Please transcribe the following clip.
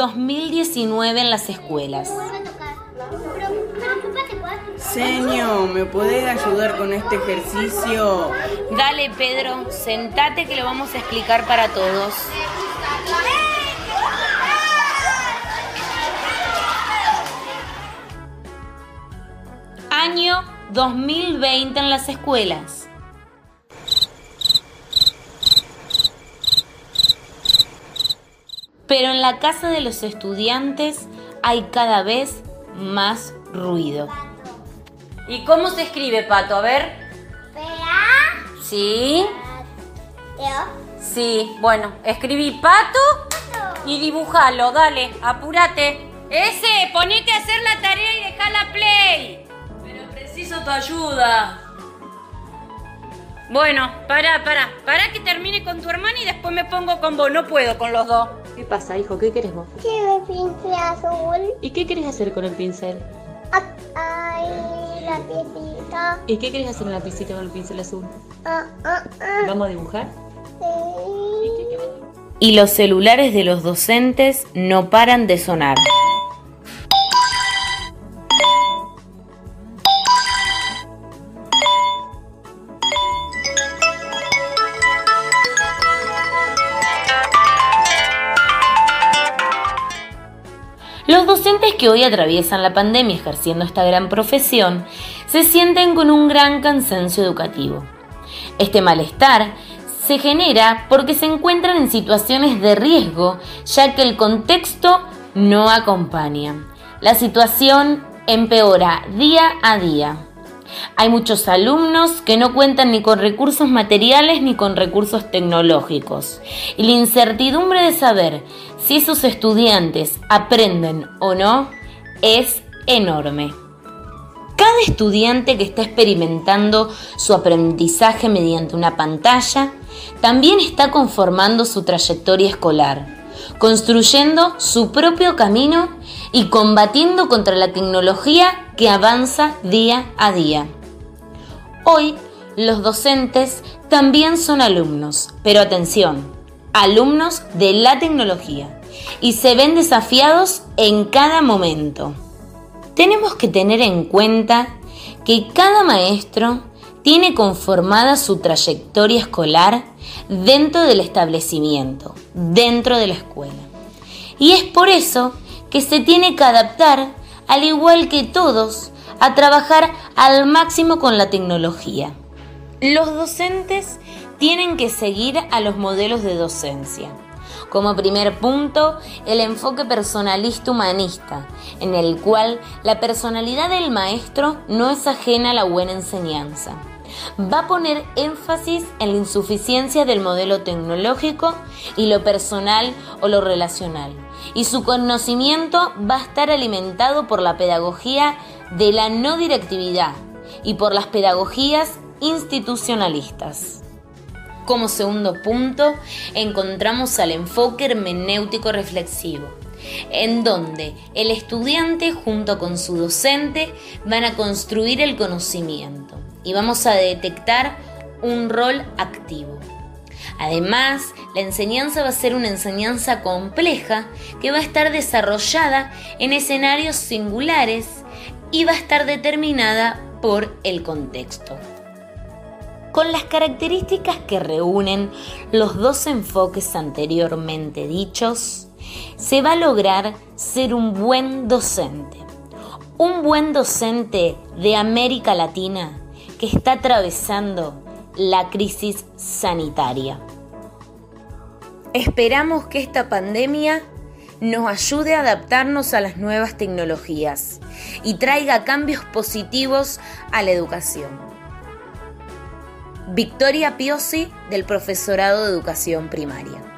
2019 en las escuelas. Señor, ¿me podés ayudar con este ejercicio? Dale, Pedro, sentate que lo vamos a explicar para todos. Año 2020 en las escuelas. Pero en la casa de los estudiantes hay cada vez más ruido. ¿Y cómo se escribe, Pato? A ver. Pea. ¿Sí? Sí, bueno, escribí pato y dibujalo, dale, apúrate. Ese, ponete a hacer la tarea y la play. Pero preciso tu ayuda. Bueno, para, para, para que termine con tu hermana y después me pongo con vos. No puedo con los dos. ¿Qué pasa, hijo? ¿Qué querés vos? Quiero el pincel azul. ¿Y qué querés hacer con el pincel? Ay, la piecita. ¿Y qué querés hacer en la piscina con el pincel azul? Ah, ah, ah. ¿Vamos a dibujar? Sí. Y los celulares de los docentes no paran de sonar. Los docentes que hoy atraviesan la pandemia ejerciendo esta gran profesión se sienten con un gran cansancio educativo. Este malestar se genera porque se encuentran en situaciones de riesgo, ya que el contexto no acompaña. La situación empeora día a día. Hay muchos alumnos que no cuentan ni con recursos materiales ni con recursos tecnológicos. Y la incertidumbre de saber si sus estudiantes aprenden o no es enorme. Cada estudiante que está experimentando su aprendizaje mediante una pantalla también está conformando su trayectoria escolar, construyendo su propio camino y combatiendo contra la tecnología que avanza día a día. Hoy, los docentes también son alumnos, pero atención, alumnos de la tecnología y se ven desafiados en cada momento. Tenemos que tener en cuenta que cada maestro tiene conformada su trayectoria escolar dentro del establecimiento, dentro de la escuela. Y es por eso que se tiene que adaptar, al igual que todos, a trabajar al máximo con la tecnología. Los docentes tienen que seguir a los modelos de docencia. Como primer punto, el enfoque personalista humanista, en el cual la personalidad del maestro no es ajena a la buena enseñanza va a poner énfasis en la insuficiencia del modelo tecnológico y lo personal o lo relacional. Y su conocimiento va a estar alimentado por la pedagogía de la no directividad y por las pedagogías institucionalistas. Como segundo punto, encontramos al enfoque hermenéutico reflexivo, en donde el estudiante junto con su docente van a construir el conocimiento y vamos a detectar un rol activo. Además, la enseñanza va a ser una enseñanza compleja que va a estar desarrollada en escenarios singulares y va a estar determinada por el contexto. Con las características que reúnen los dos enfoques anteriormente dichos, se va a lograr ser un buen docente. Un buen docente de América Latina que está atravesando la crisis sanitaria. Esperamos que esta pandemia nos ayude a adaptarnos a las nuevas tecnologías y traiga cambios positivos a la educación. Victoria Piosi del Profesorado de Educación Primaria.